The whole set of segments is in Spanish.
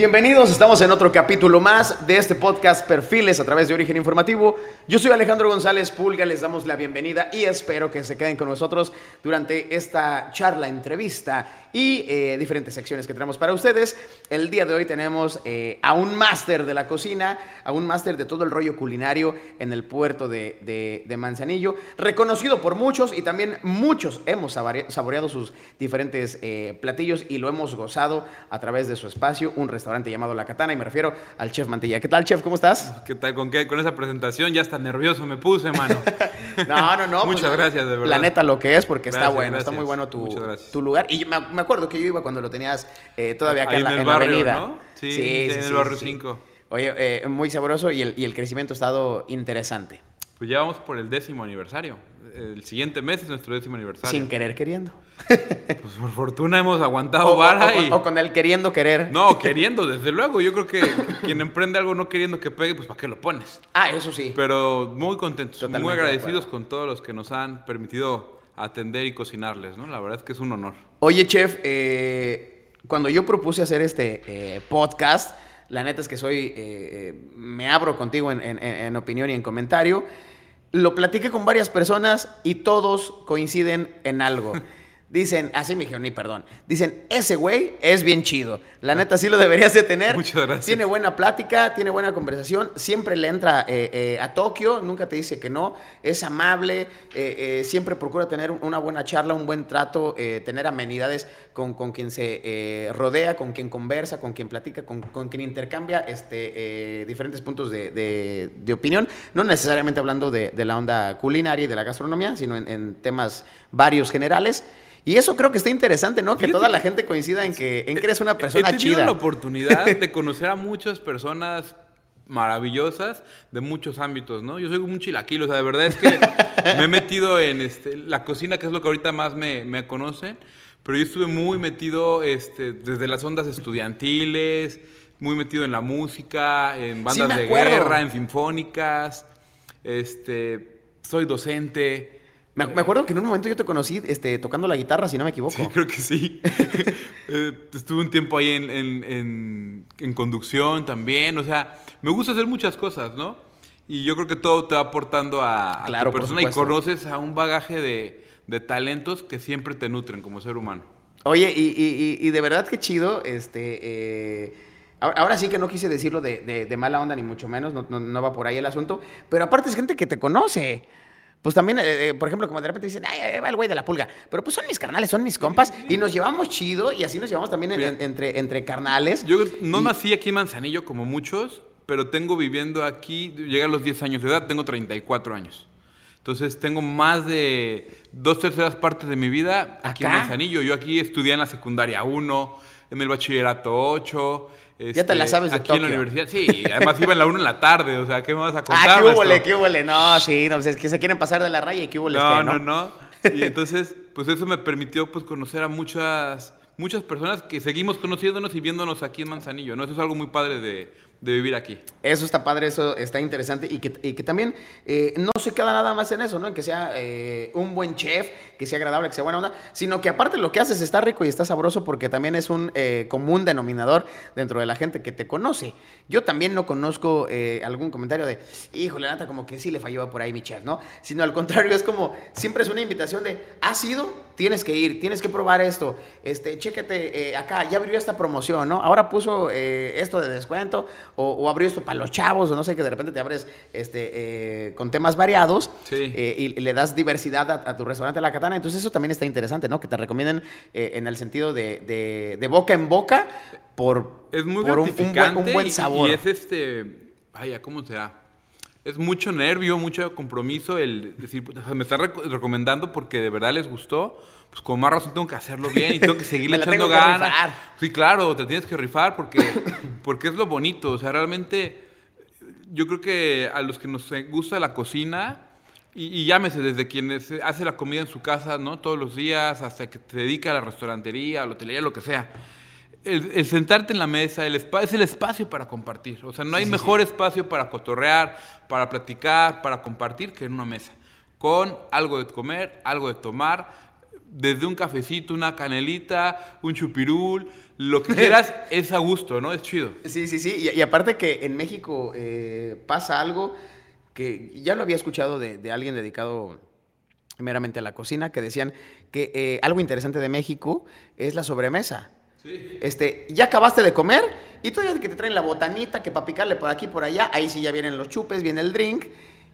Bienvenidos, estamos en otro capítulo más de este podcast Perfiles a través de Origen Informativo. Yo soy Alejandro González Pulga, les damos la bienvenida y espero que se queden con nosotros durante esta charla, entrevista y eh, diferentes secciones que tenemos para ustedes. El día de hoy tenemos eh, a un máster de la cocina, a un máster de todo el rollo culinario en el puerto de, de, Manzanillo, reconocido por muchos y también muchos hemos saboreado sus diferentes eh, platillos y lo hemos gozado a través de su espacio, un restaurante llamado La Katana y me refiero al chef Mantilla. ¿Qué tal, chef? ¿Cómo estás? ¿Qué tal? ¿Con qué? Con esa presentación ya está nervioso me puse, mano. no, no, no. Muchas pues, gracias, de verdad. La neta, lo que es, porque está bueno, está muy bueno tu, tu lugar. Y me, me acuerdo que yo iba cuando lo tenías eh, todavía acá en, la, barrio, avenida. ¿no? Sí, sí, en el barrio 5. Oye, eh, muy sabroso y el, y el crecimiento ha estado interesante. Pues ya vamos por el décimo aniversario. El siguiente mes es nuestro décimo aniversario. Sin querer queriendo. Pues por fortuna hemos aguantado vara y... O con el queriendo querer. No, queriendo, desde luego. Yo creo que quien emprende algo no queriendo que pegue, pues ¿para qué lo pones? Ah, eso sí. Pero muy contentos, muy agradecidos con todos los que nos han permitido atender y cocinarles, ¿no? La verdad es que es un honor. Oye, chef, eh, cuando yo propuse hacer este eh, podcast, la neta es que soy, eh, me abro contigo en, opinión y en comentario, lo platiqué con varias personas y todos coinciden en algo. Dicen, así me dijeron, ni perdón. Dicen, ese güey es bien chido. La neta sí lo deberías de tener. Muchas gracias. Tiene buena plática, tiene buena conversación. Siempre le entra eh, eh, a Tokio, nunca te dice que no. Es amable, eh, siempre procura tener una buena charla, un buen trato, tener amenidades con, con quien se rodea, con quien conversa, con quien platica, con, con quien intercambia este, diferentes puntos de, de, opinión. No necesariamente hablando de, la onda culinaria y de la gastronomía, sino en, en temas varios generales. Y eso creo que está interesante, ¿no? Que toda la gente coincida en que, en que eres una persona he tenido la oportunidad de conocer a muchas personas maravillosas de muchos ámbitos, ¿no? Yo soy un chilaquilo, o sea, de verdad es que me he metido en este, la cocina, que es lo que ahorita más me, me conocen, pero yo estuve muy metido este, desde las ondas estudiantiles, muy metido en la música, en bandas de guerra, en sinfónicas, este, soy docente, me, acuerdo que en un momento yo te conocí este, tocando la guitarra, si no me equivoco. Sí, creo que sí. Eh, estuve un tiempo ahí en, conducción también. O sea, me gusta hacer muchas cosas, ¿no? Y yo creo que todo te va aportando a, claro, tu persona y conoces a un bagaje de, talentos que siempre te nutren como ser humano. Oye, y, de verdad que chido, este... Eh, ahora sí que no quise decirlo de, mala onda, ni mucho menos, no, no, va por ahí el asunto, pero aparte es gente que te conoce pues también, eh, eh, por ejemplo, como de repente dicen, ay, va el güey de la pulga. Pero pues son mis carnales, son mis compas. Y nos llevamos chido y así nos llevamos también entre, entre carnales. Yo no nací aquí en Manzanillo como muchos, pero tengo viviendo aquí, llega a los 10 años de edad, tengo 34 años. Entonces tengo más de dos terceras partes de mi vida aquí en Manzanillo. Yo aquí estudié en la secundaria 1, en el bachillerato 8 ya te la este, sabes de Aquí en la universidad, sí. Además iba en la 1 en la tarde, o sea, ¿qué me vas a contar? Ah, qué huele, qué huele. No, sí, no, es que se quieren pasar de la raya y qué huele. No, no, no, Y entonces, pues eso me permitió pues conocer a muchas, muchas personas que seguimos conociéndonos y viéndonos aquí en Manzanillo, ¿no? Eso es algo muy padre de, de vivir aquí. Eso está padre, eso está interesante y que, y que también eh, no se queda nada más en eso, ¿no? En que sea eh, un buen chef, que sea agradable, que sea buena onda, sino que aparte lo que haces está rico y está sabroso porque también es un eh, común denominador dentro de la gente que te conoce. Yo también no conozco algún comentario de, híjole, nata, como que sí le falló por ahí mi chef, ¿no? Sino al contrario, es como, siempre es una invitación de, ¿has sido? Tienes que ir, tienes que probar esto, este, chéquete acá, ya abrió esta promoción, ¿no? Ahora puso esto de descuento o, abrió esto para los chavos, o no sé, que de repente te abres este, eh, con temas variados eh, y, le das diversidad a, tu restaurante La Katana. Entonces eso también está interesante, ¿no? Que te recomienden eh, en el sentido de, de, boca en boca por, es muy por un, buen, sabor. Y, es este, vaya, ¿cómo será? Es mucho nervio, mucho compromiso el decir, me está recomendando porque de verdad les gustó pues con más razón tengo que hacerlo bien y tengo que seguirle echando ganas. Sí, claro, te tienes que rifar porque, porque es lo bonito. O sea, realmente yo creo que a los que nos gusta la cocina, y, llámese desde quien hace la comida en su casa, ¿no? Todos los días, hasta que te dedica a la restaurantería, a la hotelería, lo que sea. El, sentarte en la mesa el es el espacio para compartir. O sea, no hay mejor espacio para cotorrear, para platicar, para compartir que en una mesa. Con algo de comer, algo de tomar, desde un cafecito, una canelita, un chupirul, lo que quieras es a gusto, ¿no? Es chido. Sí, sí, sí. Y, y aparte que en México eh, pasa algo que ya lo había escuchado de, de alguien dedicado meramente a la cocina, que decían que eh, algo interesante de México es la sobremesa. Sí. Este, ya acabaste de comer y todavía que te traen la botanita, que para picarle por aquí por allá, ahí sí ya vienen los chupes, viene el drink.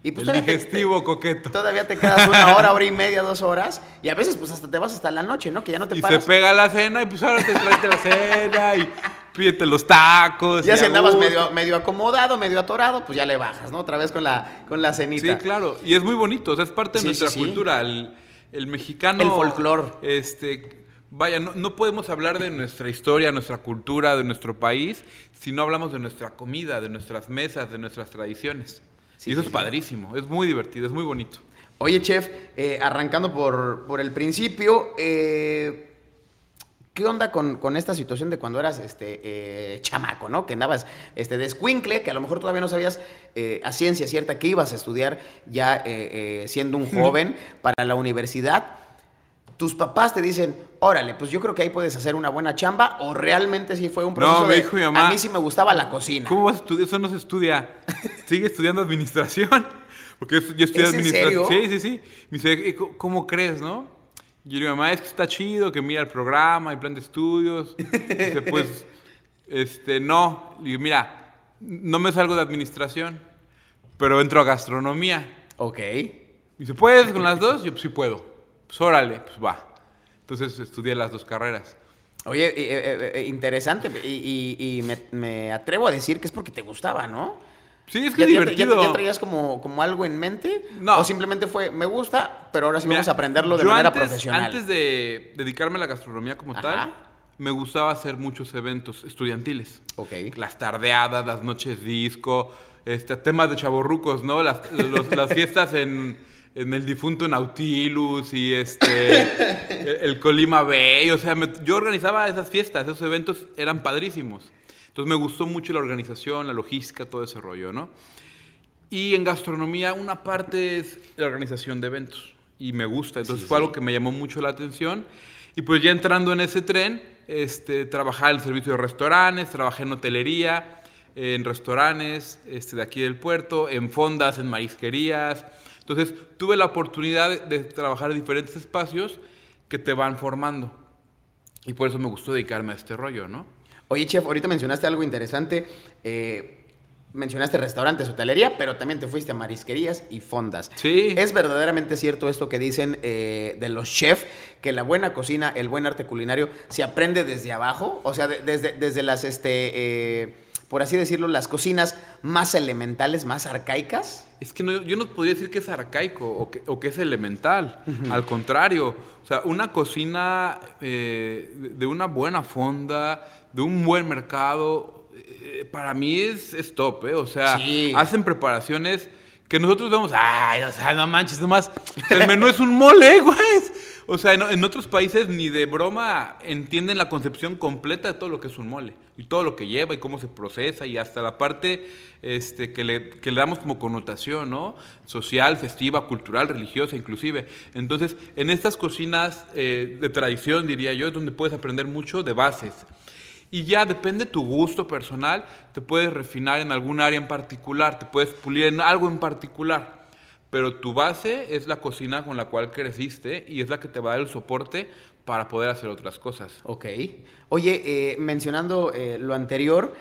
Y pues El digestivo te- coqueto. Todavía te quedas una hora, hora y media, dos horas. Y a veces pues hasta te vas hasta la noche, ¿no? Que ya no te Y se pega la cena y pues ahora te traes la cena y pídete los tacos. Ya si andabas medio, medio acomodado, medio atorado, pues ya le bajas, ¿no? Otra vez con la, con la cenita. Sí, claro. Y es muy bonito, o sea, es parte de Sí, nuestra sí, cultura. El, el mexicano. El folclor. Este. Vaya, no, no podemos hablar de nuestra historia, nuestra cultura, de nuestro país, si no hablamos de nuestra comida, de nuestras mesas, de nuestras tradiciones. Sí, y eso sí, es sí. padrísimo, es muy divertido, es muy bonito. Oye, chef, eh, arrancando por, por el principio, eh, ¿qué onda con, con esta situación de cuando eras este, eh, chamaco, ¿no? Que andabas este, de escuincle, que a lo mejor todavía no sabías eh, a ciencia cierta que ibas a estudiar ya siendo un joven para la universidad. Tus papás te dicen, órale, pues yo creo que ahí puedes hacer una buena chamba, o realmente sí fue un proceso me de, dijo mi mamá, a mí sí me gustaba la cocina. ¿Cómo vas a estudiar? Eso no se estudia. Sigue estudiando administración. Porque yo estudié ¿Es en administración. serio? Sí, sí, sí. Me dice, "¿Y co- ¿cómo crees, no? Y yo le digo, mamá, es que está chido, que mira el programa, el plan de estudios. Dice, pues, este, no. Digo, mira, no me salgo de administración, pero entro a gastronomía. Ok. Dice, ¿puedes con las dos? Yo, pues sí puedo. Pues órale, pues va. Entonces estudié las dos carreras. Oye, eh, eh, eh, interesante, y, y- y me, me atrevo a decir que es porque te gustaba, ¿no? Sí, es que ¿Ya, es ya- ya- divertido. ya traías como, como algo en mente? No. ¿O simplemente fue, me gusta, pero ahora sí Mira, vamos a aprenderlo de manera antes- profesional? Antes de dedicarme a la gastronomía como Ajá. tal, me gustaba hacer muchos eventos estudiantiles. Ok. Las tardeadas, las noches disco, este, temas de chavorrucos, ¿no? Las, los- las fiestas en, en el difunto Nautilus y este, el, el Colima Bay. O sea, me- yo organizaba esas fiestas, esos eventos eran padrísimos. Entonces me gustó mucho la organización, la logística, todo ese rollo, ¿no? Y en gastronomía una parte es la organización de eventos y me gusta, entonces Sí, fue sí. algo que me llamó mucho la atención y pues ya entrando en ese tren, este, trabajaba en el servicio de restaurantes, trabajé en hotelería, en restaurantes este, de aquí del puerto, en fondas, en marisquerías, entonces tuve la oportunidad de, trabajar en diferentes espacios que te van formando y por eso me gustó dedicarme a este rollo, ¿no? Oye, chef, ahorita mencionaste algo interesante. eh, mencionaste restaurantes, hotelería, pero también te fuiste a marisquerías y fondas. Sí. ¿Es verdaderamente cierto esto que dicen eh, de los chefs, que la buena cocina, el buen arte culinario, se aprende desde abajo? O sea, de- desde, desde las, este, eh, por así decirlo, las cocinas más elementales, más arcaicas. Es que no- yo no podría decir que es arcaico o que, o que es elemental. Al contrario, o sea, una cocina eh, de de una buena fonda, de un buen mercado, eh, para mí es, es top, ¿eh? O sea, Sí. hacen preparaciones que nosotros vemos, ay, o sea, no manches, nomás, el menú es un mole, güey. O sea, en, en otros países ni de broma entienden la concepción completa de todo lo que es un mole y todo lo que lleva y cómo se procesa y hasta la parte este, que, le, que le damos como connotación, ¿no? Social, festiva, cultural, religiosa inclusive. Entonces, en estas cocinas eh, de tradición, diría yo, es donde puedes aprender mucho de bases. Y ya depende tu gusto personal, te puedes refinar en algún área en particular, te puedes pulir en algo en particular. Pero tu base es la cocina con la cual creciste y es la que te va a dar el soporte para poder hacer otras cosas. Ok. Oye, eh, mencionando eh, lo anterior,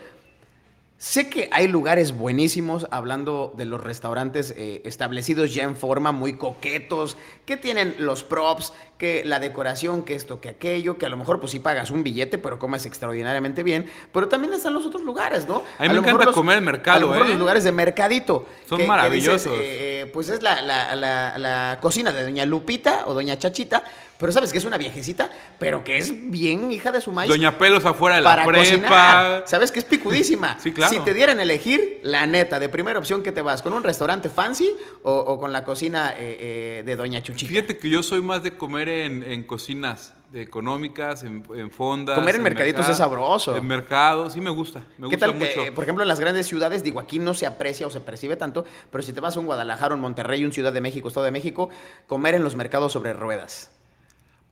sé que hay lugares buenísimos, hablando de los restaurantes eh, establecidos ya en forma, muy coquetos, que tienen los props, que la decoración, que esto, que aquello, que a lo mejor pues sí pagas un billete, pero comes extraordinariamente bien, pero también están los otros lugares, ¿no? A mí me encanta comer en mercado, A lo mejor ¿eh? los lugares de mercadito. Son que- que maravillosos. dices, eh, pues es la, la- la- la cocina de doña Lupita o doña Chachita, pero sabes que es una viejecita, pero que es bien hija de su maíz. Doña Pelos afuera de la para prepa. cocinar. Sabes que es picudísima. Sí, claro. Si te dieran a elegir, la neta, de primera opción que te vas, ¿con un restaurante fancy o, o con la cocina eh, eh, de doña Chuchita? Fíjate que yo soy más de comer en, en cocinas de económicas, en, en fondas. Comer en mercaditos mercado- es sabroso. En mercado, sí me gusta. Me ¿Qué gusta tal? mucho. eh, por ejemplo, en las grandes ciudades, digo, aquí no se aprecia o se percibe tanto, pero si te vas a un Guadalajara, un Monterrey, un Ciudad de México, Estado de México, comer en los mercados sobre ruedas.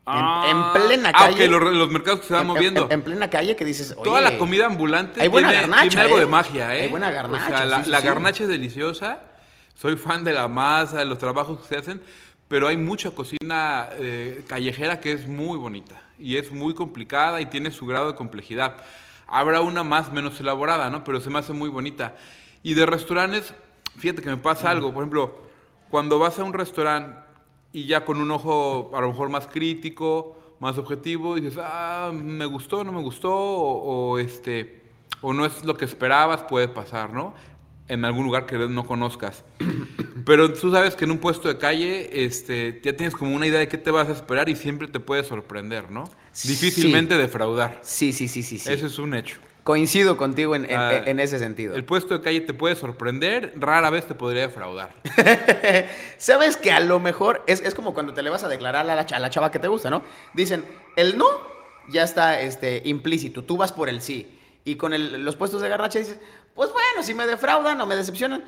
En, en, plena calle. Ah, los, los mercados que se van en, moviendo. En, en, plena calle que dices, Oye, Toda la comida ambulante hay buena tiene, garnacha, tiene algo ¿eh? de magia, ¿eh? Hay buena garnacha, O sea, la, sí, sí, la sí. garnacha es deliciosa. Soy fan de la masa, de los trabajos que se hacen, pero hay mucha cocina eh, callejera que es muy bonita y es muy complicada y tiene su grado de complejidad. Habrá una más menos elaborada, ¿no? Pero se me hace muy bonita. Y de restaurantes, fíjate que me pasa algo. Por ejemplo, cuando vas a un restaurante y ya con un ojo a lo mejor más crítico, más objetivo, dices, ah, me gustó, no me gustó, o, o, este, o no es lo que esperabas, puede pasar, ¿no? En algún lugar que no conozcas. Pero tú sabes que en un puesto de calle, este, ya tienes como una idea de qué te vas a esperar y siempre te puede sorprender, ¿no? Difícilmente Sí. defraudar. Sí, sí, sí, sí. sí. Eso es un hecho. Coincido contigo en, en- Ah, en ese sentido. El puesto de calle te puede sorprender, rara vez te podría defraudar. Sabes que a lo mejor es, es como cuando te le vas a declarar a la, cha- a la chava que te gusta, ¿no? Dicen, el no ya está este, implícito, tú vas por el sí. Y con el- los puestos de garnacha dices, pues bueno, si me defraudan o me decepcionan,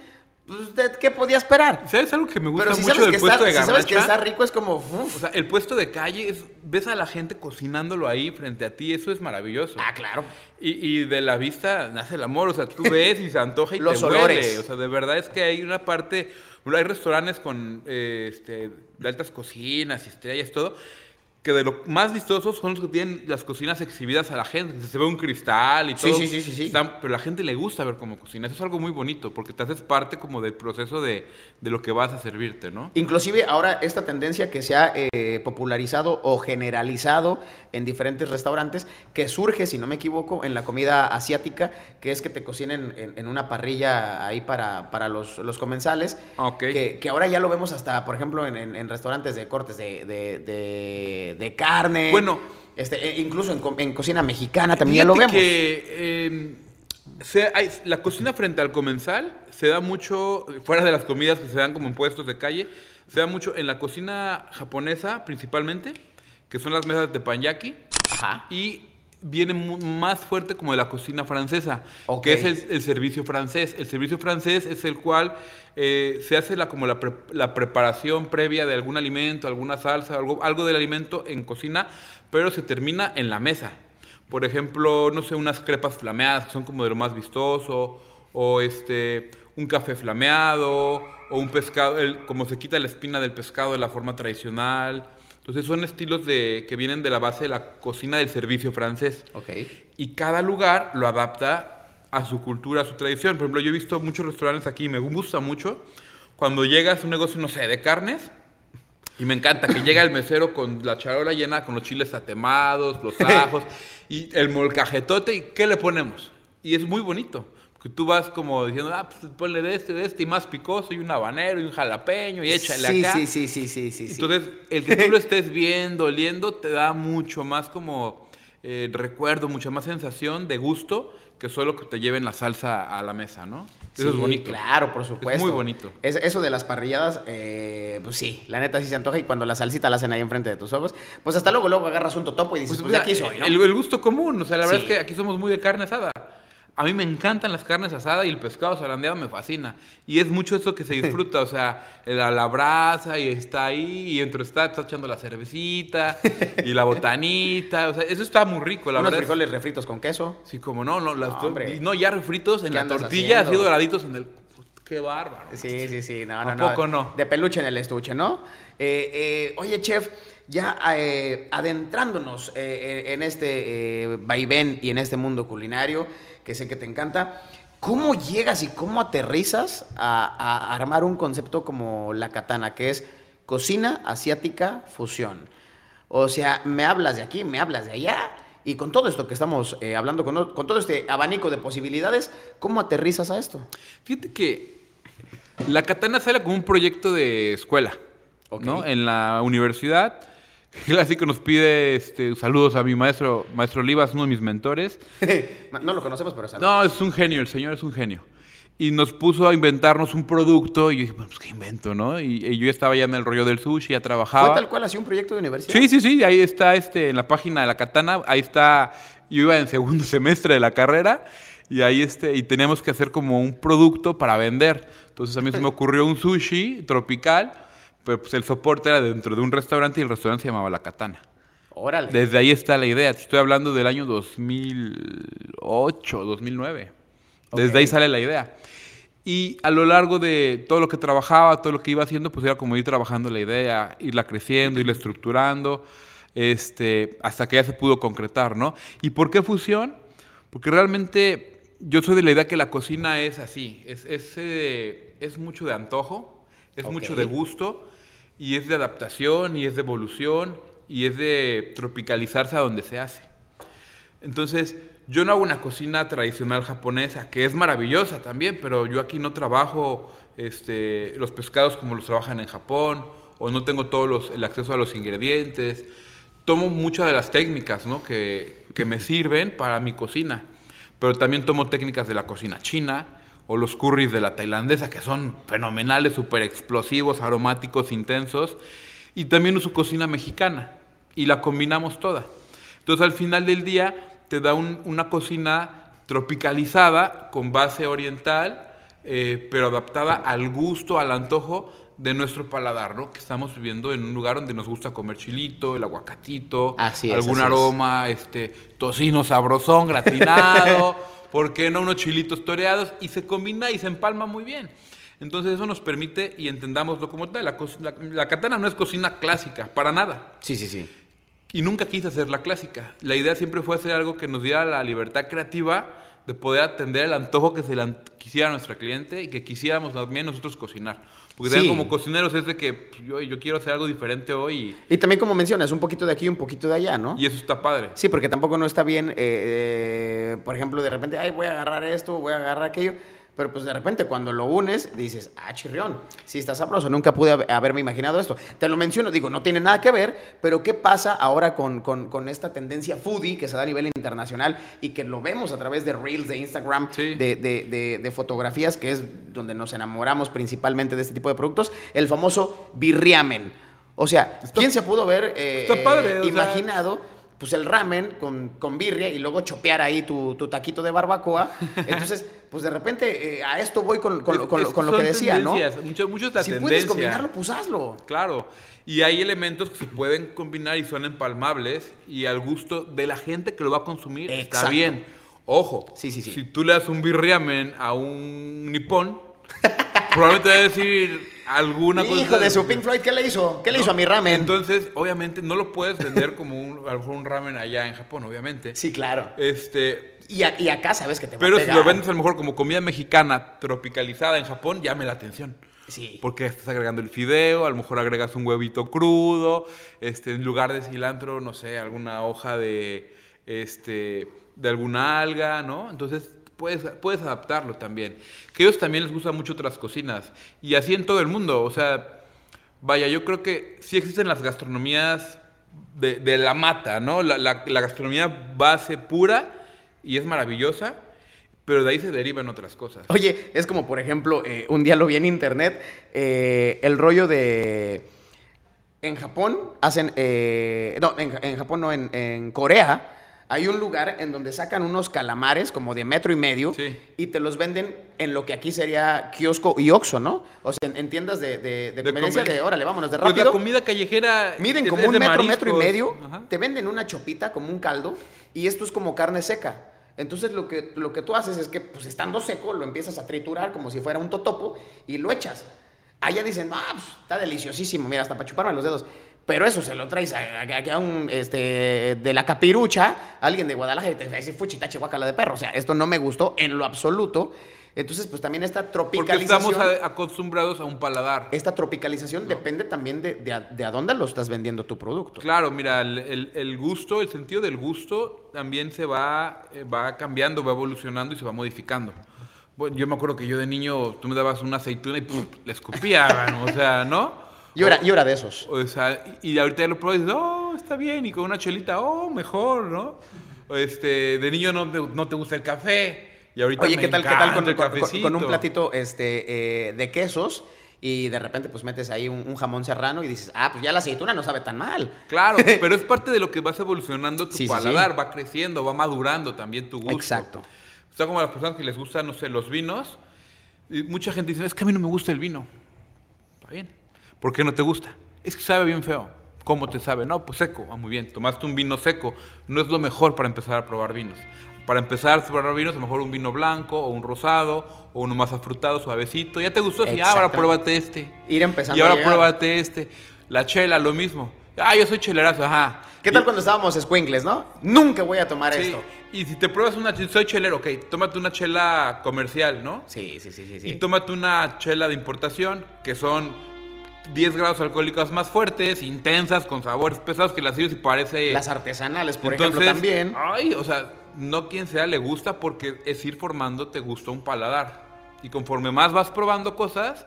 pues, ¿de ¿qué podía esperar? ¿Sabes algo que me gusta Pero si mucho del puesto está, de si sabes que garnacha? está rico, es como, uf. O sea, el puesto de calle, es, ves a la gente cocinándolo ahí frente a ti, eso es maravilloso. ah, claro. Y, y de la vista nace el amor, o sea, tú ves y se antoja y Los te olores. huele. O sea, de verdad es que hay una parte, hay restaurantes con eh, este, de altas cocinas y estrellas, todo, que de lo más vistosos son los que tienen las cocinas exhibidas a la gente. Se ve un cristal y todo. sí, sí, sí, pero la gente le gusta ver cómo cocina. Eso es algo muy bonito, porque te haces parte como del proceso de, de lo que vas a servirte, ¿no? Inclusive ahora esta tendencia que se ha eh, popularizado o generalizado en diferentes restaurantes, que surge, si no me equivoco, en la comida asiática, que es que te cocinen en, en una parrilla ahí para, para los, los comensales, Ok. que, que ahora ya lo vemos hasta, por ejemplo, en, en- en restaurantes de cortes de, de- de- de carne. Bueno. Este, e incluso en, co- en cocina mexicana también ya lo vemos. que eh, se- hay- la cocina frente al comensal se da mucho, fuera de las comidas que se dan como en puestos de calle, se da mucho en la cocina japonesa principalmente, que son las mesas de teppanyaki, Ajá. y viene más fuerte como de la cocina francesa, Ok. que es el, el servicio francés. El servicio francés es el cual eh, se hace la, como la, pre- la preparación previa de algún alimento, alguna salsa, algo, algo del alimento en cocina, pero se termina en la mesa. Por ejemplo, no sé, unas crepas flameadas que son como de lo más vistoso, o este, un café flameado, o un pescado, el- como se quita la espina del pescado de la forma tradicional. Entonces son estilos de, que vienen de la base de la cocina del servicio francés. Ok. Y cada lugar lo adapta a su cultura, a su tradición. Por ejemplo, yo he visto muchos restaurantes aquí, me gusta mucho, cuando llegas a un negocio, no sé, de carnes, y me encanta que llega el mesero con la charola llena con los chiles atemados, los ajos y el molcajetote. ¿Y qué le ponemos? Y es muy bonito. Que tú vas como diciendo, ah, pues ponle de este, de este, y más picoso, y un habanero, y un jalapeño, y échale sí, acá. sí, sí, sí, sí, sí, sí. Entonces, el que tú lo estés viendo, oliendo, te da mucho más como eh, recuerdo, mucha más sensación de gusto que solo que te lleven la salsa a la mesa, ¿no? Eso es bonito. Claro, por supuesto. muy bonito. Es- eso de las parrilladas, eh, pues sí, la neta sí se antoja y cuando la salsita la hacen ahí enfrente de tus ojos, pues hasta luego, luego agarras un totopo y dices, pues, mira, de aquí soy, ¿no? el, el gusto común, o sea, la verdad es que aquí somos muy de carne asada. A mí me encantan las carnes asadas y el pescado zarandeado me fascina. Y es mucho eso que se disfruta, o sea, la, la brasa y está ahí y entre está, está echando la cervecita y la botanita, o sea, eso está muy rico, la Unos verdad. es- frijoles refritos con queso. Sí, como no, no, las No, no ya refritos en ¿Qué la tortilla, así doraditos en el. Qué bárbaro. Sí, sí, sí, no, ¿A no, no. poco no? De peluche en el estuche, ¿no? Eh, eh, oye, chef, ya eh, adentrándonos en este vaivén y en este mundo culinario, que sé que te encanta, ¿cómo llegas y cómo aterrizas a, a armar un concepto como la katana, que es cocina asiática fusión? O sea, me hablas de aquí, me hablas de allá. Y con todo esto que estamos eh, hablando, con, con todo este abanico de posibilidades, ¿cómo aterrizas a esto? Fíjate que la katana sale como un proyecto de escuela, Ok. ¿no? En la universidad. Clásico nos pide este, saludos a mi maestro, maestro Olivas, uno de mis mentores. no lo conocemos, pero sabe. No, es un genio, el señor es un genio. Y nos puso a inventarnos un producto y yo dije, bueno, pues qué invento, ¿no? Y, y yo estaba ya en el rollo del sushi, ya ¿Fue trabajaba. tal cual así un proyecto de universidad? Sí, sí, sí, ahí está este, en la página de la katana, ahí está, yo iba en segundo semestre de la carrera y ahí este, y teníamos que hacer como un producto para vender. Entonces a mí se me ocurrió un sushi tropical, pero pues el soporte era dentro de un restaurante y el restaurante se llamaba La Katana. Órale. Desde ahí está la idea. Estoy hablando del año 2008, 2009. Desde Ok. ahí sale la idea. Y a lo largo de todo lo que trabajaba, todo lo que iba haciendo, pues era como ir trabajando la idea, irla creciendo, irla estructurando, este, hasta que ya se pudo concretar, ¿no? ¿Y por qué fusión? Porque realmente yo soy de la idea que la cocina es así, es, es, eh, es mucho de antojo, es Ok. mucho de gusto, y es de adaptación, y es de evolución, y es de tropicalizarse a donde se hace. Entonces, yo no hago una cocina tradicional japonesa, que es maravillosa también, pero yo aquí no trabajo este, los pescados como los trabajan en Japón, o no tengo todo los- el acceso a los ingredientes. Tomo muchas de las técnicas ¿no? que, que me sirven para mi cocina, pero también tomo técnicas de la cocina china o los curries de la tailandesa, que son fenomenales, súper explosivos, aromáticos, intensos, y también uso cocina mexicana, y la combinamos toda. Entonces al final del día te da un- una cocina tropicalizada con base oriental, eh, pero adaptada al gusto, al antojo de nuestro paladar, ¿no? Que estamos viviendo en un lugar donde nos gusta comer chilito, el aguacatito, Así es, algún así es. aroma, este, tocino sabrosón, gratinado, ¿por qué no unos chilitos toreados? Y se combina y se empalma muy bien. Entonces eso nos permite, y entendámoslo como tal, la, la- la katana no es cocina clásica, para nada. Sí, sí, sí. Y nunca quise hacer la clásica. La idea siempre fue hacer algo que nos diera la libertad creativa de poder atender el antojo que se le quisiera a nuestra cliente y que quisiéramos también nosotros cocinar. Porque Sí. también como cocineros es de que pues, yo, yo quiero hacer algo diferente hoy Y también como mencionas, un poquito de aquí y un poquito de allá, ¿no? y, y eso está padre. Sí, porque tampoco no está bien, eh, eh, por ejemplo, de repente, ay, voy a agarrar esto, voy a agarrar aquello, pero pues de repente cuando lo unes, dices, ah, chirrión, sí está sabroso, nunca pude hab- haberme imaginado esto. Te lo menciono, digo, no tiene nada que ver, pero ¿qué pasa ahora con, con- con esta tendencia foodie que se da a nivel internacional y que lo vemos a través de reels de Instagram, Sí. de, de- de- de fotografías, que es donde nos enamoramos principalmente de este tipo de productos, el famoso birriamen. O sea, ¿quién se pudo ver eh, está padre, eh, sea- imaginado pues el ramen con, con birria y luego chopear ahí tu, tu taquito de barbacoa. Entonces, pues de repente eh, a esto voy con, con, Es- con lo- es- con lo son que decía, ¿no? Mucho, mucho es la Si puedes combinarlo, pues hazlo. Claro. Y hay elementos que se pueden combinar y son empalmables y al gusto de la gente que lo va a consumir está bien. Ojo, Sí, sí, sí. si tú le das un birriamen a un nipón, probablemente va a decir alguna cosa. Hijo de su Pink Floyd, ¿qué le hizo? ¿Qué le hizo a mi ramen? Entonces, obviamente, no lo puedes vender como un, a lo mejor un ramen allá en Japón, obviamente. sí, claro. Este, Y, a- y acá sabes que te va pero a si pegar. lo vendes a lo mejor como comida mexicana tropicalizada en Japón, llame la atención. Sí. Porque estás agregando el fideo, a lo mejor agregas un huevito crudo, este, en lugar de cilantro, no sé, alguna hoja de, este, de alguna alga, ¿no? Entonces puedes, puedes adaptarlo también. Que a ellos también les gustan mucho otras cocinas. Y así en todo el mundo, o sea, vaya, yo creo que sí existen las gastronomías de, de la mata, ¿no? La, la- la gastronomía base pura y es maravillosa, pero de ahí se derivan otras cosas. Oye, es como, por ejemplo, eh, un día lo vi en internet, eh, el rollo de... En Japón hacen... eh, no, en, en Japón no, en, en Corea hay un lugar en donde sacan unos calamares como de metro y medio Sí. y te los venden en lo que aquí sería kiosco y oxo, ¿no? O sea, en, en tiendas de, de, de conveniencia de, órale, vámonos de Pues rápido. la comida callejera Miden como un metro, metro y medio, Ajá. te venden una chopita como un caldo y esto es como carne seca. Entonces lo que, lo que tú haces es que pues estando seco lo empiezas a triturar como si fuera un totopo y lo echas. Allá dicen, ah, pues, está deliciosísimo, mira, hasta para chuparme los dedos. Pero eso se lo traes a, a- a un, este, de la capirucha, alguien de Guadalajara y te va a decir, fuchitache, guacala de perro. O sea, esto no me gustó en lo absoluto. Entonces, pues también esta Porque tropicalización... estamos a- acostumbrados a un paladar. Esta tropicalización depende también de, de a, de a dónde lo estás vendiendo tu producto. Claro, mira, el, el- el gusto, el sentido del gusto también se va, eh, va cambiando, va evolucionando y se va modificando. Bueno, yo me acuerdo que yo de niño, tú me dabas una aceituna y ¡pum! le escupía, o sea, ¿no? Yo era, yo era de esos. O sea, y ahorita ya lo pruebas y dices, oh, está bien, y con una chelita, oh, mejor, ¿no? Este, de niño no no te gusta el café, y ahorita Oye, ¿qué tal, qué tal con, el con- un platito este, eh, de quesos y de repente pues metes ahí un, un jamón serrano y dices, ah, pues ya la aceituna no sabe tan mal. Claro, pero es parte de lo que vas evolucionando tu Sí, sí, paladar, va creciendo, va madurando también tu gusto. Exacto. Está como a las personas que les gustan, no sé, los vinos. Y mucha gente dice, es que a mí no me gusta el vino. Está bien. ¿Por qué no te gusta? Es que sabe bien feo. ¿Cómo te sabe? No, pues seco. Ah, muy bien. Tomaste un vino seco. No es lo mejor para empezar a probar vinos. Para empezar a probar vinos, a lo mejor un vino blanco o un rosado o uno más afrutado, suavecito. ¿Ya te gustó? Sí, ahora pruébate este. Ir empezando. Y ahora pruébate este. La chela, lo mismo. Ah, yo soy chelerazo, ajá. ¿Qué tal cuando estábamos squinkles, no? Nunca voy a tomar esto. Y si te pruebas una soy chelero, ok, tómate una chela comercial, ¿no? Sí, sí, sí, sí. Y tómate una chela de importación, que son 10 grados alcohólicos más fuertes, intensas, con sabores pesados, que las sirves y parece... Las artesanales, por ejemplo, también. Ay, o sea, no quien sea le gusta porque es ir formando te gusta un paladar. Y conforme más vas probando cosas,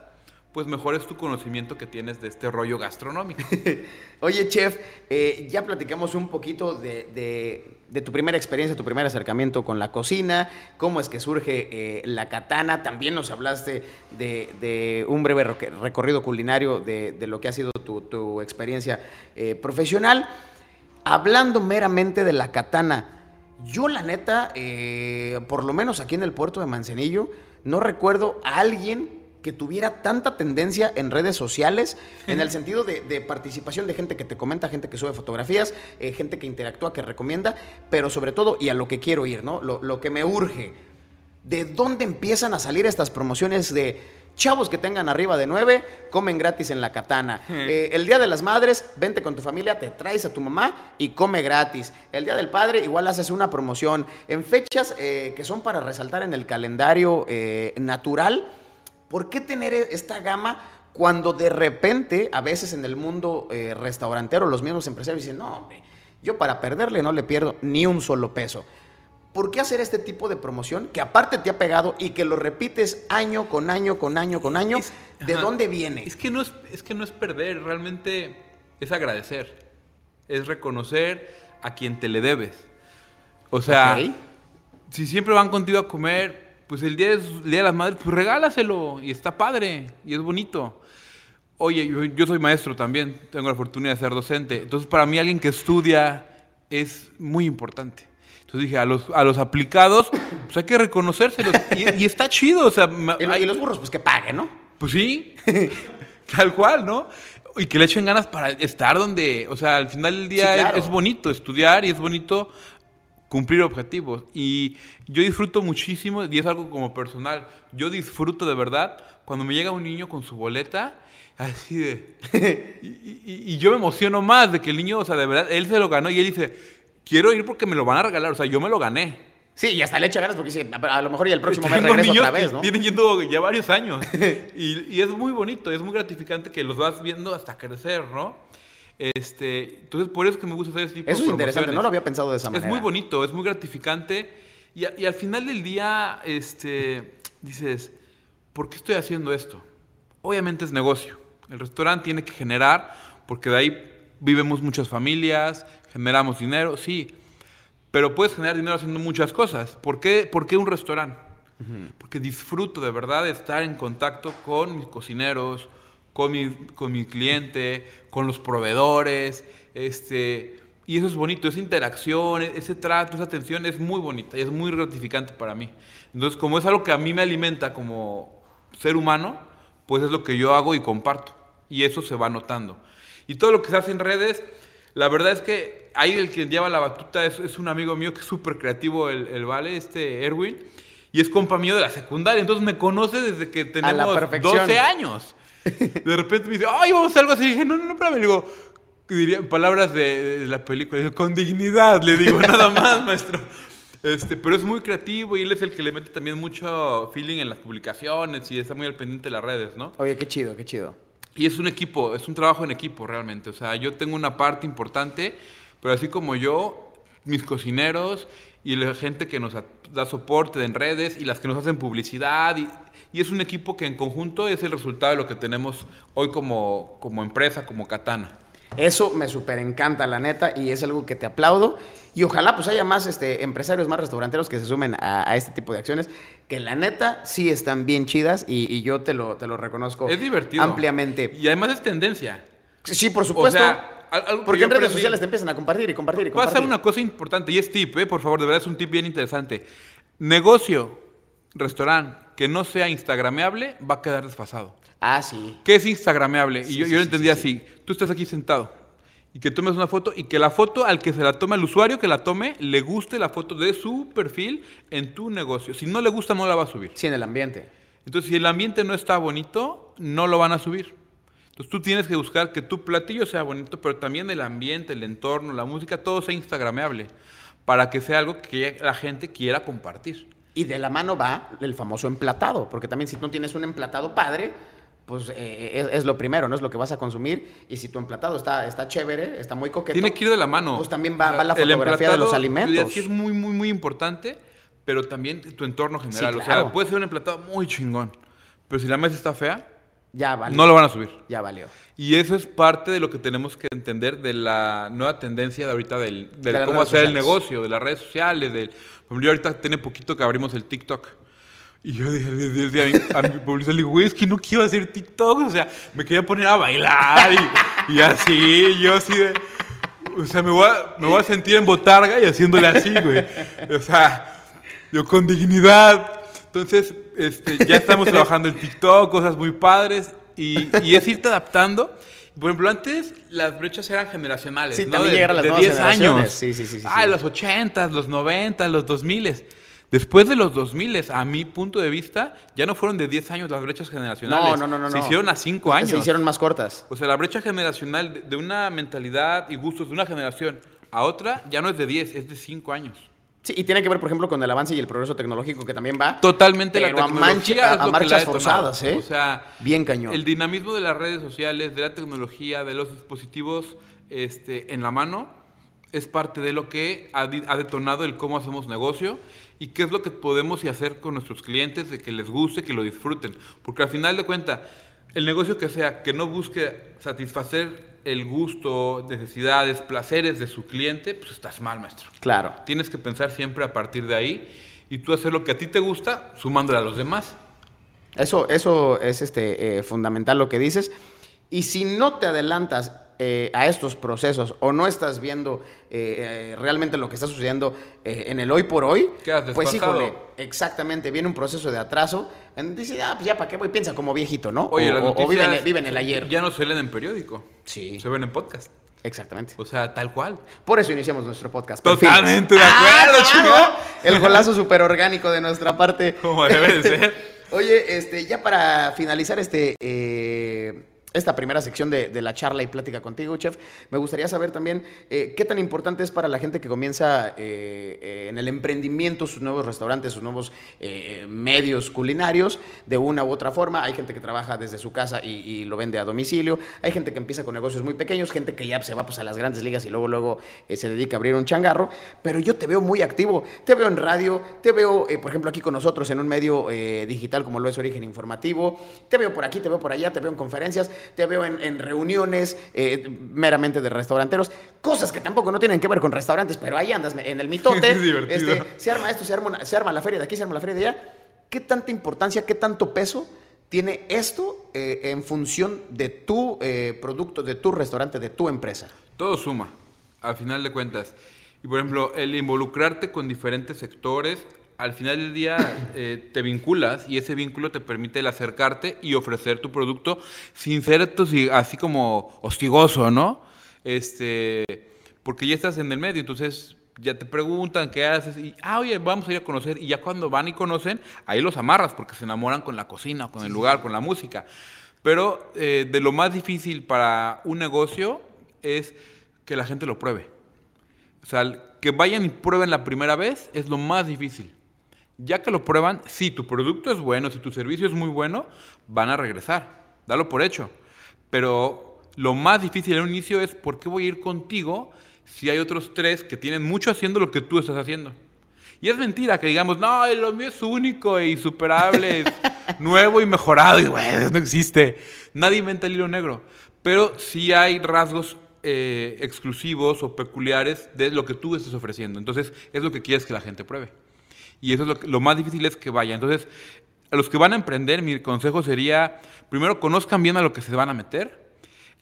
pues mejor es tu conocimiento que tienes de este rollo gastronómico. Oye, chef, eh, ya platicamos un poquito de, tu primera experiencia, tu primer acercamiento con la cocina, cómo es que surge eh, la katana, también nos hablaste de, un breve recorrido culinario de, lo que ha sido tu, experiencia eh, profesional. Hablando meramente de la katana, yo la neta, por lo menos aquí en el puerto de Manzanillo, no recuerdo a alguien que tuviera tanta tendencia en redes sociales, en el sentido de, participación de gente que te comenta, gente que sube fotografías, eh, gente que interactúa, que recomienda, pero sobre todo, y a lo que quiero ir, ¿no? Lo, que me urge, ¿de dónde empiezan a salir estas promociones de chavos que tengan arriba de nueve, comen gratis en la katana? Eh, el Día de las Madres, vente con tu familia, te traes a tu mamá y come gratis. El Día del Padre, igual haces una promoción. En fechas eh, que son para resaltar en el calendario natural, ¿Por qué tener e-, esta gama cuando de repente, a veces en el mundo eh, restaurantero, los mismos empresarios dicen, no, hombre, yo para perderle no le pierdo ni un solo peso? ¿Por qué hacer este tipo de promoción que aparte te ha pegado y que lo repites año con año, con año, con año? ¿De dónde viene? Es que, no es, es que no es perder, realmente es agradecer, es reconocer a quien te le debes. O sea, si siempre van contigo a comer, pues el día, de, día de las madres, pues regálaselo y está padre y es bonito. Oye, yo, soy maestro también, tengo la fortuna de ser docente, entonces para mí alguien que estudia es muy importante. Entonces dije, a los, a los aplicados, pues hay que reconocérselos. Y, está chido, o sea... Y, los burros, pues que paguen, ¿no? Pues sí, tal cual, ¿no? Y que le echen ganas para estar donde, o sea, al final del día es, bonito estudiar y es bonito cumplir objetivos. Y yo disfruto muchísimo, y es algo como personal, yo disfruto de verdad cuando me llega un niño con su boleta, así de... y, yo me emociono más de que el niño, o sea, de verdad, él se lo ganó y él dice, quiero ir porque me lo van a regalar, o sea, yo me lo gané. Sí, y hasta le echa ganas porque dice, a lo mejor y el próximo mes regreso otra vez, ¿no? Vienen yendo ya varios años. y, y es muy bonito, es muy gratificante que los vas viendo hasta crecer, ¿no? Este, entonces, por eso es que me gusta hacer ese tipo eso es interesante, no lo había pensado de esa manera. Es muy bonito, es muy gratificante. Y, y, al final del día, este, dices, ¿por qué estoy haciendo esto? Obviamente es negocio. El restaurante tiene que generar, porque de ahí vivimos muchas familias, generamos dinero, sí. Pero puedes generar dinero haciendo muchas cosas. ¿Por qué, ¿Por qué un restaurante? Porque disfruto de verdad de estar en contacto con mis cocineros, con mi, con mi cliente, con los proveedores, este, y eso es bonito, esa interacción, ese trato, esa atención es muy bonita y es muy gratificante para mí. Entonces, como es algo que a mí me alimenta como ser humano, pues es lo que yo hago y comparto. Y eso se va notando. Y todo lo que se hace en redes, la verdad es que ahí el que lleva la batuta es, es un amigo mío que es súper creativo, el, el, Vale, este Erwin, y es compa mío de la secundaria. Entonces me conoce desde que tenemos 12 años. De repente me dice, ay, vamos a algo así. Y dije, no, no, no, espérame. Le digo, diría, palabras de, la película, con dignidad, le digo, nada más, maestro. Este, pero es muy creativo y él es el que le mete también mucho feeling en las publicaciones y está muy al pendiente de las redes, ¿no? Oye, qué chido, qué chido. Y es un equipo, es un trabajo en equipo realmente. O sea, yo tengo una parte importante, pero así como yo, mis cocineros y la gente que nos da soporte en redes y las que nos hacen publicidad y y es un equipo que en conjunto es el resultado de lo que tenemos hoy como, como empresa, como Katana. Eso me súper encanta, la neta, y es algo que te aplaudo. Y ojalá pues haya más este, empresarios, más restauranteros que se sumen a, este tipo de acciones, que la neta sí están bien chidas y, yo te lo, te lo reconozco es divertido. ampliamente. Y además es tendencia. Sí, por supuesto. porque en redes sociales te empiezan a compartir y compartir y compartir. Pasa una cosa importante y es tip, ¿eh? por favor, de verdad es un tip bien interesante. Negocio, restaurante, que no sea instagrameable va a quedar desfasado. Ah, sí. ¿Qué es instagrameable? y yo, lo entendía así. Tú estás aquí sentado y que tomes una foto y que la foto al que se la tome, al usuario que la tome, le guste la foto de su perfil en tu negocio. Si no le gusta, no la va a subir. Sí, en el ambiente. Entonces, si el ambiente no está bonito, no lo van a subir. Entonces, tú tienes que buscar que tu platillo sea bonito, pero también el ambiente, el entorno, la música, todo sea instagrameable, para que sea algo que la gente quiera compartir. Y de la mano va el famoso emplatado, porque también si tú tienes un emplatado padre, pues eh, es, lo primero, ¿no? Es lo que vas a consumir. Y si tu emplatado está, está chévere, está muy coqueto. Tiene que ir de la mano. Pues también va, la fotografía de los alimentos. Sí, es muy, muy, muy importante, pero también tu entorno general. O sea, puede ser un emplatado muy chingón, pero si la mesa está fea, ya valió. no lo van a subir. Ya valió. Y eso es parte de lo que tenemos que entender de la nueva tendencia de ahorita del, de cómo hacer el negocio, de las redes sociales. Del, yo ahorita tiene poquito que abrimos el TikTok. Y yo dije, a, mi, publicidad le digo, güey, es que no quiero hacer TikTok. O sea, me quería poner a bailar y, así, yo así de. O sea, me voy, a, me voy a sentir en botarga y haciéndole así, güey. O sea, yo con dignidad. Entonces, este, ya estamos trabajando en TikTok, cosas muy padres. Y, y es irte adaptando. Por ejemplo, antes las brechas eran generacionales, sí, ¿no? También de, las de 10 años. Sí, sí, sí, sí. Ah, los 80, los 90, los 2000. Después de los 2000, a mi punto de vista, ya no fueron de 10 años las brechas generacionales. No, no, no. Se hicieron a 5 años. Se hicieron más cortas. O sea, la brecha generacional de una mentalidad y gustos de una generación a otra ya no es de 10, es de 5 años. Sí, y tiene que ver, por ejemplo, con el avance y el progreso tecnológico que también va. Totalmente la tecnología a, marchas forzadas, ¿eh? O sea, bien cañón. El dinamismo de las redes sociales, de la tecnología, de los dispositivos este, en la mano, es parte de lo que ha, ha detonado el cómo hacemos negocio y qué es lo que podemos hacer con nuestros clientes, de que les guste, que lo disfruten. Porque al final de cuentas, el negocio que sea, que no busque satisfacer el gusto, necesidades, placeres de su cliente, pues estás mal, maestro. Claro. Tienes que pensar siempre a partir de ahí y tú hacer lo que a ti te gusta, sumándole a los demás. Eso, eso es este, eh, fundamental lo que dices. Y si no te adelantas eh, a estos procesos o no estás viendo eh, realmente lo que está sucediendo eh, en el hoy por hoy, pues híjole, exactamente, viene un proceso de atraso. Dice, ah, pues ya para qué voy, piensa como viejito, ¿no? Oye, o, viven, el ayer. Ya no se leen en periódico. Sí. Se ven en podcast. Exactamente. O sea, tal cual. Por eso iniciamos nuestro podcast. Totalmente de acuerdo, ah, El golazo súper orgánico de nuestra parte. Como debe de ser. Oye, este, ya para finalizar este esta primera sección de, la charla y plática contigo, chef. Me gustaría saber también eh, qué tan importante es para la gente que comienza eh, eh, en el emprendimiento sus nuevos restaurantes, sus nuevos medios culinarios, de una u otra forma. Hay gente que trabaja desde su casa y, lo vende a domicilio. Hay gente que empieza con negocios muy pequeños, gente que ya se va pues, a las grandes ligas y luego, luego se dedica a abrir un changarro. Pero yo te veo muy activo. Te veo en radio, te veo, por ejemplo, aquí con nosotros en un medio digital como lo es Origen Informativo. Te veo por aquí, te veo por allá, te veo en conferencias te veo en, reuniones eh, meramente de restauranteros, cosas que tampoco no tienen que ver con restaurantes, pero ahí andas en el mitote. Este, se arma esto, se arma, se arma la feria de aquí, se arma la feria de allá. ¿Qué tanta importancia, qué tanto peso tiene esto eh, en función de tu eh, producto, de tu restaurante, de tu empresa? Todo suma, al final de cuentas. Y por ejemplo, el involucrarte con diferentes sectores, al final del día eh, te vinculas y ese vínculo te permite el acercarte y ofrecer tu producto sin ser así como hostigoso, ¿no? Este, porque ya estás en el medio, entonces ya te preguntan qué haces y, ah, oye, vamos a ir a conocer. Y ya cuando van y conocen, ahí los amarras porque se enamoran con la cocina, con el lugar, con la música. Pero eh, de lo más difícil para un negocio es que la gente lo pruebe. O sea, que vayan y prueben la primera vez es lo más difícil. Ya que lo prueban, si tu producto es bueno, si tu servicio es muy bueno, van a regresar. Dalo por hecho. Pero lo más difícil en un inicio es por qué voy a ir contigo si hay otros tres que tienen mucho haciendo lo que tú estás haciendo. Y es mentira que digamos, no, lo mío es único e insuperable, nuevo y mejorado, y bueno, no existe. Nadie inventa el hilo negro. Pero sí hay rasgos eh, exclusivos o peculiares de lo que tú estás ofreciendo. Entonces, es lo que quieres que la gente pruebe. Y eso es lo, más difícil es que vaya. Entonces, a los que van a emprender, mi consejo sería, primero conozcan bien a lo que se van a meter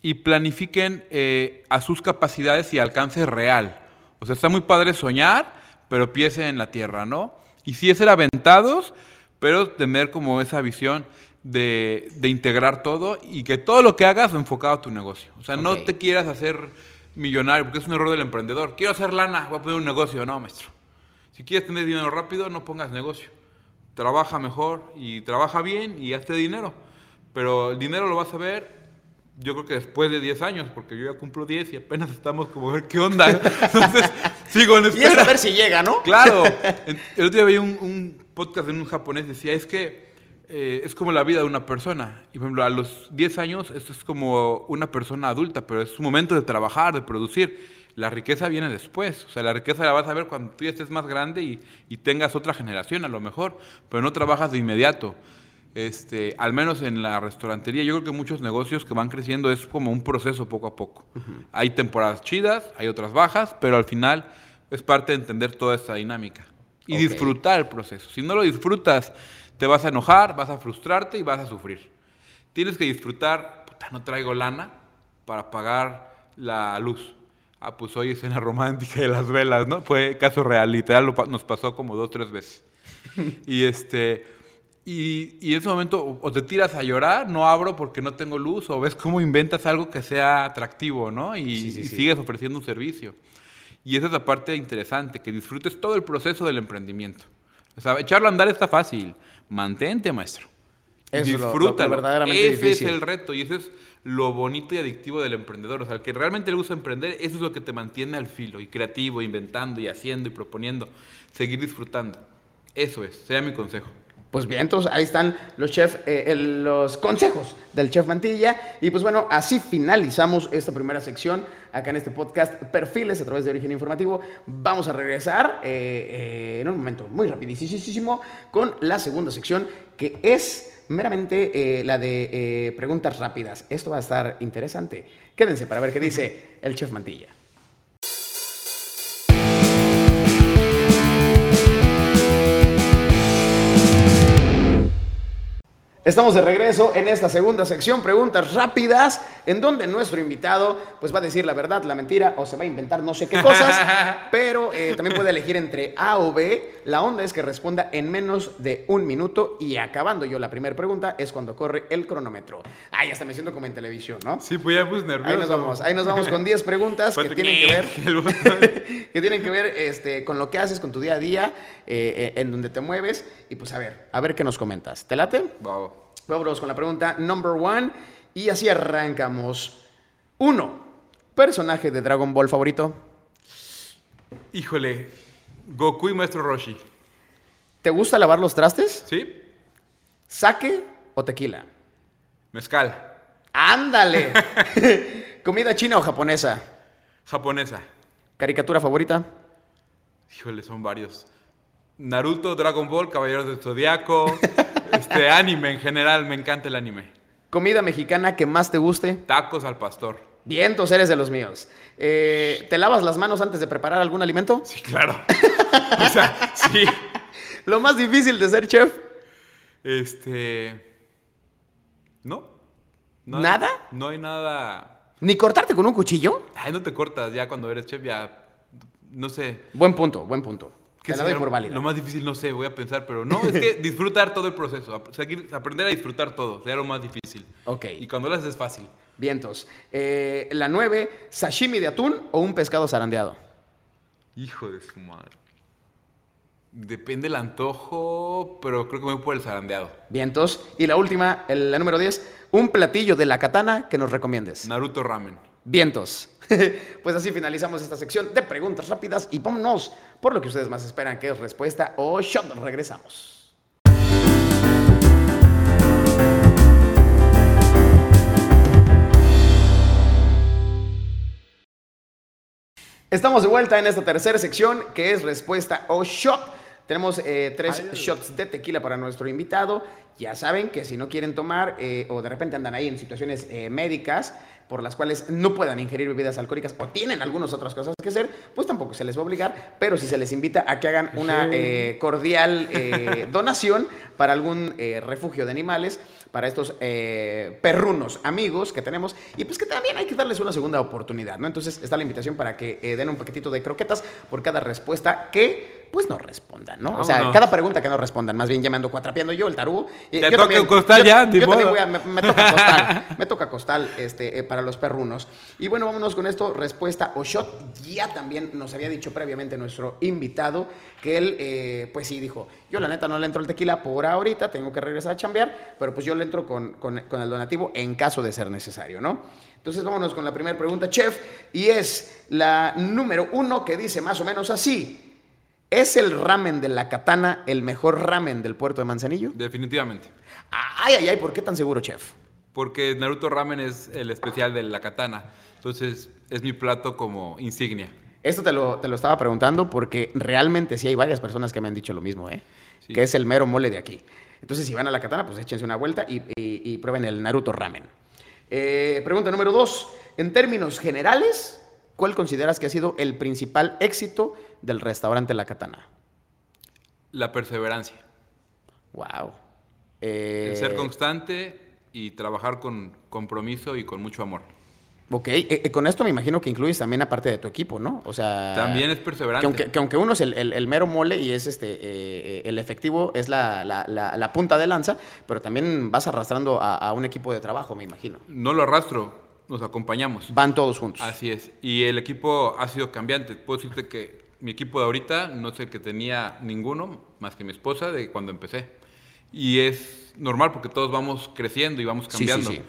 y planifiquen eh, a sus capacidades y alcance real. O sea, está muy padre soñar, pero piense en la tierra, ¿no? Y sí es ser aventados, pero tener como esa visión de, integrar todo y que todo lo que hagas enfocado a tu negocio. O sea, no te quieras hacer millonario, porque es un error del emprendedor. Quiero hacer lana, voy a poner un negocio. No, maestro. Si quieres tener dinero rápido, no pongas negocio. Trabaja mejor y trabaja bien y hazte dinero. Pero el dinero lo vas a ver, yo creo que después de 10 años, porque yo ya cumplo 10 y apenas estamos como, a ver qué onda. Entonces, sigo en Y espera. es a ver si llega, ¿no? Claro. El otro día veía un, un podcast de un japonés, decía, es que eh, es como la vida de una persona. Y por ejemplo, a los 10 años, esto es como una persona adulta, pero es su momento de trabajar, de producir. La riqueza viene después. O sea, la riqueza la vas a ver cuando tú ya estés más grande y, y tengas otra generación a lo mejor, pero no trabajas de inmediato. Este, al menos en la restaurantería, yo creo que muchos negocios que van creciendo es como un proceso poco a poco. Hay temporadas chidas, hay otras bajas, pero al final es parte de entender toda esta dinámica y disfrutar el proceso. Si no lo disfrutas, te vas a enojar, vas a frustrarte y vas a sufrir. Tienes que disfrutar, puta, no traigo lana para pagar la luz. Ah, pues hoy es cena romántica de las velas, ¿no? Fue caso real, literal, nos pasó como dos, tres veces. y este, y, y en ese momento o- o te tiras a llorar, no abro porque no tengo luz, o ves cómo inventas algo que sea atractivo, ¿no? Y, Sí, sí, y sí. sigues ofreciendo un servicio. Y esa es la parte interesante, que disfrutes todo el proceso del emprendimiento. O sea, echarlo a andar está fácil. Mantente, maestro. Eso es lo- lo verdaderamente ese difícil. es el reto y ese es lo bonito y adictivo del emprendedor. O sea, que realmente le gusta emprender, eso es lo que te mantiene al filo y creativo, inventando y haciendo y proponiendo. Seguir disfrutando. Eso es, sea mi consejo. Pues bien, entonces ahí están los chef, eh, el- los consejos del chef Mantilla. Y pues bueno, así finalizamos esta primera sección acá en este podcast Perfiles a través de Origen Informativo. Vamos a regresar eh, eh, en un momento muy rapidísimo con la segunda sección que es meramente eh, la de eh, preguntas rápidas. Esto va a estar interesante. Quédense para ver qué dice el chef Mantilla. Estamos de regreso en esta segunda sección, preguntas rápidas, en donde nuestro invitado pues va a decir la verdad, la mentira o se va a inventar no sé qué cosas, pero eh, también puede elegir entre A o B. La onda es que responda en menos de un minuto y acabando yo la primera pregunta es cuando corre el cronómetro. Ay, hasta me siento como en televisión, ¿no? Sí, pues ya pues nervioso. Ahí nos vamos, ahí nos vamos con 10 preguntas que tienen que ver que tienen que ver este, con lo que haces, con tu día a día, eh, eh, en donde te mueves. Y pues a ver, a ver qué nos comentas. ¿Te late? Bravo. Vámonos con la pregunta number one. Y así arrancamos. Uno, personaje de Dragon Ball favorito. Híjole, Goku y Maestro Roshi. ¿Te gusta lavar los trastes? ¿Sí? ¿Saque o tequila? Mezcal. ¡Ándale! ¿Comida china o japonesa? Japonesa. ¿Caricatura favorita? Híjole, son varios. Naruto, Dragon Ball, Caballeros del Zodiaco, este anime en general, me encanta el anime. ¿Comida mexicana que más te guste? Tacos al pastor. Vientos, eres de los míos. Eh, ¿Te lavas las manos antes de preparar algún alimento? Sí, claro. o sea, sí. Lo más difícil de ser chef. Este. ¿No? ¿Nada? No hay nada. ¿Ni cortarte con un cuchillo? Ay, no te cortas ya cuando eres chef, ya. No sé. Buen punto, buen punto. ¿Qué Te la doy por válida. Lo más difícil, no sé, voy a pensar, pero no, es que disfrutar todo el proceso. seguir- aprender a disfrutar todo, sería lo más difícil. Ok. Y cuando lo haces es fácil. Vientos. Eh, la 9, sashimi de atún o un pescado zarandeado. Hijo de su madre. Depende el antojo, pero creo que me voy por el zarandeado. Vientos. Y la última, el- la número 10, un platillo de la katana que nos recomiendes. Naruto Ramen. Vientos. pues así finalizamos esta sección de preguntas rápidas y vámonos por lo que ustedes más esperan, que es respuesta o shot. Regresamos. Estamos de vuelta en esta tercera sección que es respuesta o shot. Tenemos eh, tres Ay. shots de tequila para nuestro invitado. Ya saben que si no quieren tomar eh, o de repente andan ahí en situaciones eh, médicas por las cuales no puedan ingerir bebidas alcohólicas o tienen algunas otras cosas que hacer, pues tampoco se les va a obligar, pero si se les invita a que hagan una eh, cordial eh, donación para algún eh, refugio de animales, para estos eh, perrunos amigos que tenemos, y pues que también hay que darles una segunda oportunidad, ¿no? Entonces está la invitación para que eh, den un paquetito de croquetas por cada respuesta que pues no respondan, ¿no? O sea, cada pregunta que no respondan, más bien llamando cuatrapeando yo, el y Te yo toca costal yo- ya, yo también voy a- me, me toca costal, me toca costal este, eh, para para los perrunos. Y bueno, vámonos con esto, respuesta o shot. Ya también nos había dicho previamente nuestro invitado que él, eh, pues sí, dijo, yo la neta no le entro el tequila por ahorita, tengo que regresar a chambear, pero pues yo le entro con, con, con el donativo en caso de ser necesario, ¿no? Entonces vámonos con la primera pregunta, chef, y es la número uno que dice más o menos así. ¿Es el ramen de la katana el mejor ramen del puerto de Manzanillo? Definitivamente. Ay, ay, ay, ¿por qué tan seguro, chef? Porque Naruto Ramen es el especial de la katana. Entonces es mi plato como insignia. Esto te lo, te lo estaba preguntando porque realmente sí hay varias personas que me han dicho lo mismo, ¿eh? Sí. Que es el mero mole de aquí. Entonces, si van a la katana, pues échense una vuelta y, y- y prueben el Naruto Ramen. Eh, pregunta número dos. En términos generales, ¿cuál consideras que ha sido el principal éxito del restaurante La Katana? La perseverancia. Wow. El ser constante y trabajar con compromiso y con mucho amor. Ok, eh, eh, con esto me imagino que incluyes también a parte de tu equipo, ¿no? O sea... También es Que perseverante. aunque, que aunque uno es el, el- el mero mole y es este eh, el efectivo, es la, la- la- la punta de lanza, pero también vas arrastrando a, a un equipo de trabajo, me imagino. No lo arrastro, nos acompañamos. Van todos juntos. Así es. Y el equipo ha sido cambiante. Puedo decirte que mi equipo de ahorita no sé que tenía ninguno más que mi esposa de cuando empecé. Y es normal porque todos vamos creciendo y vamos Sí, sí, cambiando. sí.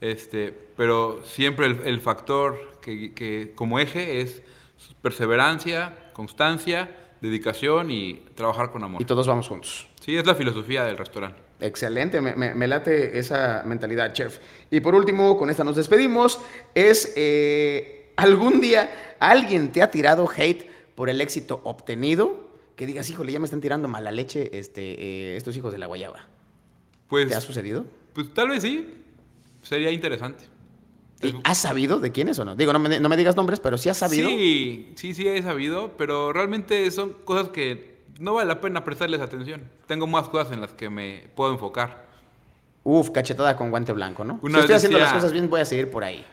Este, pero siempre el, el factor que, que como eje es perseverancia, constancia, dedicación y trabajar con amor. Y todos vamos juntos. Sí, es la filosofía del restaurante. Excelente, me, me- me late esa mentalidad, chef. Y por último, con esta nos despedimos, es eh, algún día alguien te ha tirado hate por el éxito obtenido, que digas, híjole, ya me están tirando mala leche este, eh, estos hijos de la guayaba. Pues, ¿Te ha sucedido? pues tal vez sí, sería interesante. ¿Y ¿Has sabido de quiénes o no? Digo, no me, no me digas nombres, pero sí has sabido. Sí, sí, sí he sabido, pero realmente son cosas que no vale la pena prestarles atención. Tengo más cosas en las que me puedo enfocar. Uf, cachetada con guante blanco, ¿no? Una si estoy haciendo decía- las cosas bien, voy a seguir por ahí.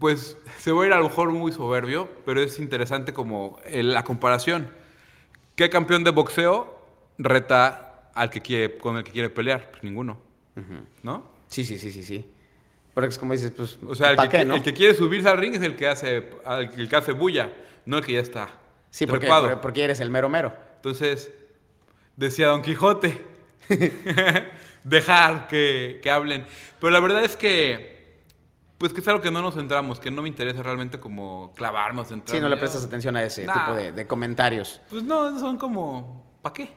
Pues se va a ir a lo mejor muy soberbio, pero es interesante como el- la comparación. ¿Qué campeón de boxeo reta al que quiere, con el que quiere pelear? Pues ninguno, ¿no? Sí, sí, sí, sí, sí. Porque es como dices, pues, O sea, el ¿para que, qué, no? el que quiere subirse al ring es el que hace, el que hace bulla, no el que ya está Sí, porque, porque eres el mero mero. Entonces, decía Don Quijote, dejar que, que hablen. Pero la verdad es que, pues que es algo que no nos centramos, que no me interesa realmente como clavarnos, Sí, centrarme. no le prestas atención a ese Nah. tipo de, de comentarios. Pues no, son como, ¿para qué?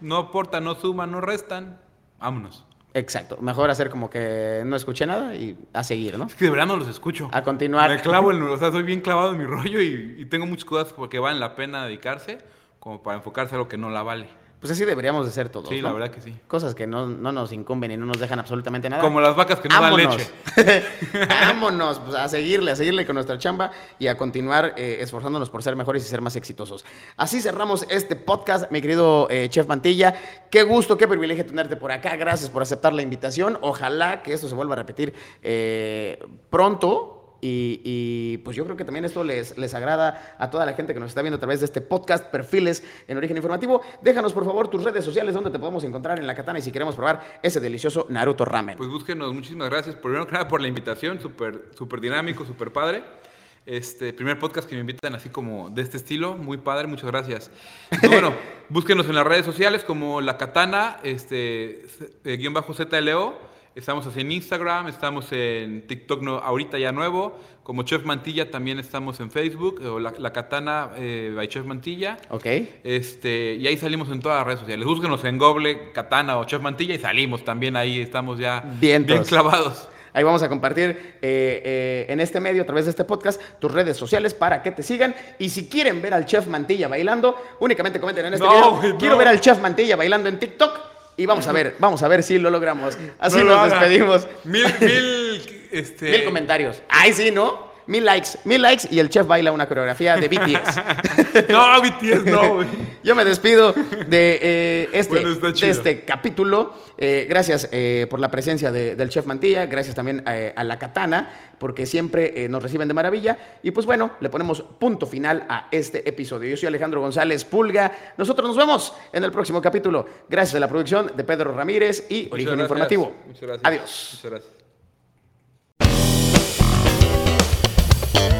No aportan, no suman, no restan. Vámonos. Exacto. Mejor hacer como que no escuché nada y a seguir, ¿no? Es que de verdad no los escucho. A continuar. Me clavo, en, o sea, soy bien clavado en mi rollo y, y tengo muchas cosas que valen la pena dedicarse, como para enfocarse a lo que no la vale. Pues así deberíamos de ser todos. Sí, ¿no? la verdad que sí. Cosas que no, no nos incumben y no nos dejan absolutamente nada. Como las vacas que no dan leche. Vámonos pues, a seguirle, a seguirle con nuestra chamba y a continuar eh, esforzándonos por ser mejores y ser más exitosos. Así cerramos este podcast, mi querido eh, Chef Mantilla. Qué gusto, qué privilegio tenerte por acá. Gracias por aceptar la invitación. Ojalá que esto se vuelva a repetir eh, pronto. Y, y, pues yo creo que también esto les, les agrada a toda la gente que nos está viendo a través de este podcast, Perfiles en Origen Informativo. Déjanos por favor tus redes sociales donde te podemos encontrar en la katana y si queremos probar ese delicioso Naruto Ramen. Pues búsquenos, muchísimas gracias. Primero que nada por la invitación, súper súper dinámico, súper padre. Este primer podcast que me invitan así como de este estilo, muy padre, muchas gracias. Y pues, bueno, búsquenos en las redes sociales como La Katana, este, eh, guion bajo ZLO. Estamos así en Instagram, estamos en TikTok no, ahorita ya nuevo. Como Chef Mantilla también estamos en Facebook, o La, La Katana eh, by Chef Mantilla. ¿Ok? Este, y ahí salimos en todas las redes sociales. Búsquenos en Google, Katana o Chef Mantilla y salimos también ahí, estamos ya Vientos. bien clavados. Ahí vamos a compartir eh, eh, en este medio, a través de este podcast, tus redes sociales para que te sigan. Y si quieren ver al chef Mantilla bailando, únicamente comenten en este No, video. Quiero no. ver al chef Mantilla bailando en TikTok. Y vamos a ver, vamos a ver si lo logramos. Así No lo nos despedimos. Mil, mil, este... Mil comentarios. Ay, sí, ¿no? Mil likes, mil likes y el chef baila una coreografía de BTS. No, BTS no. Yo me despido de, eh, este, Bueno, de este capítulo. Eh, gracias eh, por la presencia de- del chef Mantilla. Gracias también a la Katana, porque siempre nos reciben de maravilla. Y pues bueno, le ponemos punto final a este episodio. Yo soy Alejandro González Pulga. Nosotros nos vemos en el próximo capítulo. Gracias a la producción de Pedro Ramírez y Origen. Informativo. Muchas gracias. Adiós. Muchas gracias. Thank you.